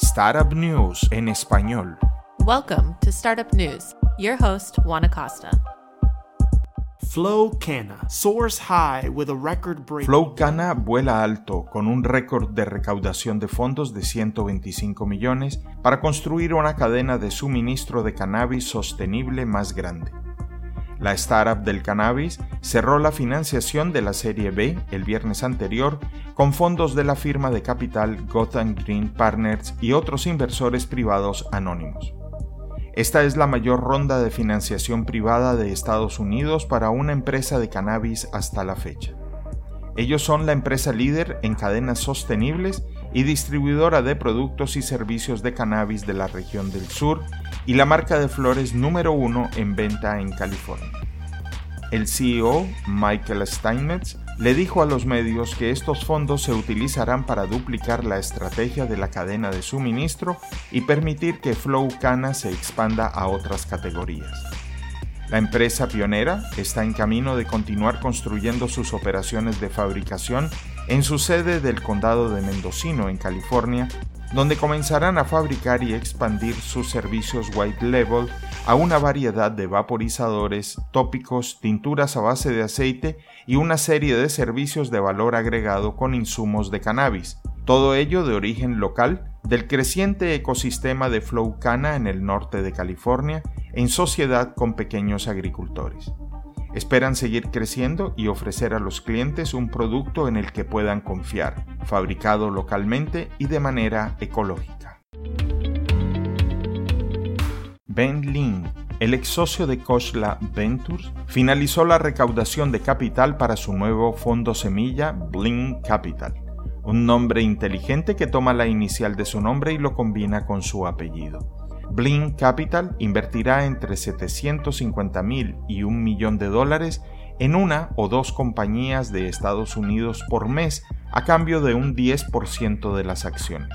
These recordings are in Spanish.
Startup News en español. Welcome to Startup News. Your host, Juan Acosta. Flow Cana soars high with a record breaking. Flow Cana vuela alto con un récord de recaudación de fondos de 125 millones para construir una cadena de suministro de cannabis sostenible más grande. La startup del cannabis cerró la financiación de la Serie B el viernes anterior con fondos de la firma de capital Gotham Green Partners y otros inversores privados anónimos. Esta es la mayor ronda de financiación privada de Estados Unidos para una empresa de cannabis hasta la fecha. Ellos son la empresa líder en cadenas sostenibles y distribuidora de productos y servicios de cannabis de la región del sur y la marca de flores número uno en venta en California. El CEO, Michael Steinmetz, le dijo a los medios que estos fondos se utilizarán para duplicar la estrategia de la cadena de suministro y permitir que Flow Cana se expanda a otras categorías. La empresa pionera está en camino de continuar construyendo sus operaciones de fabricación en su sede del condado de Mendocino, en California, donde comenzarán a fabricar y expandir sus servicios white label a una variedad de vaporizadores, tópicos, tinturas a base de aceite y una serie de servicios de valor agregado con insumos de cannabis, todo ello de origen local del creciente ecosistema de Flow Cana en el norte de California, en sociedad con pequeños agricultores. Esperan seguir creciendo y ofrecer a los clientes un producto en el que puedan confiar, fabricado localmente y de manera ecológica. Ben Lin, el ex socio de Koshla Ventures, finalizó la recaudación de capital para su nuevo fondo semilla Bling Capital, un nombre inteligente que toma la inicial de su nombre y lo combina con su apellido. Blink Capital invertirá entre 750 mil y un millón de dólares en una o dos compañías de Estados Unidos por mes a cambio de un 10% de las acciones.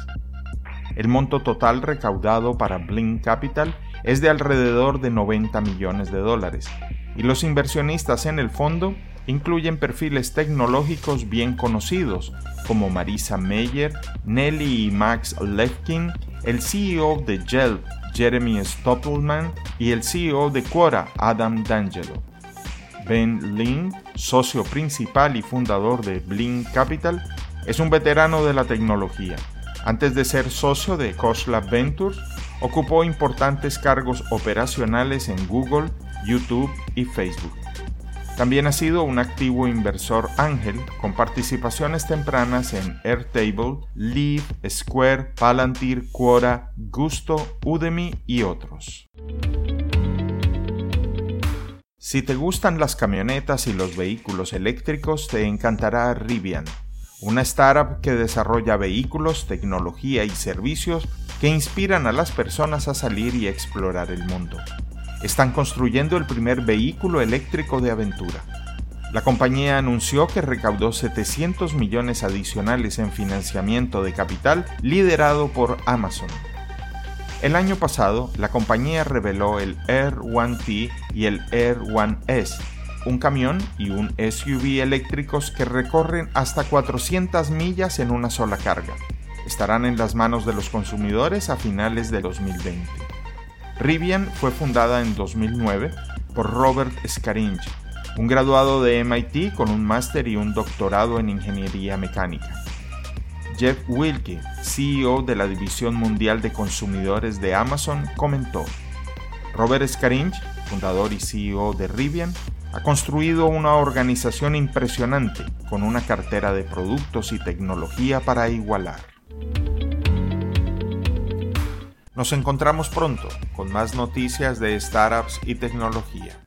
El monto total recaudado para Blink Capital es de alrededor de 90 millones de dólares y los inversionistas en el fondo incluyen perfiles tecnológicos bien conocidos como Marisa Meyer, Nelly y Max Lefkin, el CEO de Gel Jeremy Stoppelman y el CEO de Quora, Adam D'Angelo. Ben Lin, socio principal y fundador de Blink Capital, es un veterano de la tecnología. Antes de ser socio de Coslab Ventures, ocupó importantes cargos operacionales en Google, YouTube y Facebook. También ha sido un activo inversor ángel con participaciones tempranas en Airtable, Leaf, Square, Palantir, Quora, Gusto, Udemy y otros. Si te gustan las camionetas y los vehículos eléctricos, te encantará Rivian, una startup que desarrolla vehículos, tecnología y servicios que inspiran a las personas a salir y explorar el mundo están construyendo el primer vehículo eléctrico de aventura. La compañía anunció que recaudó 700 millones adicionales en financiamiento de capital liderado por Amazon. El año pasado, la compañía reveló el Air One T y el Air One S, un camión y un SUV eléctricos que recorren hasta 400 millas en una sola carga. Estarán en las manos de los consumidores a finales de 2020. Rivian fue fundada en 2009 por Robert Scaringe, un graduado de MIT con un máster y un doctorado en ingeniería mecánica. Jeff Wilke, CEO de la División Mundial de Consumidores de Amazon, comentó, Robert Scaringe, fundador y CEO de Rivian, ha construido una organización impresionante con una cartera de productos y tecnología para igualar. Nos encontramos pronto con más noticias de startups y tecnología.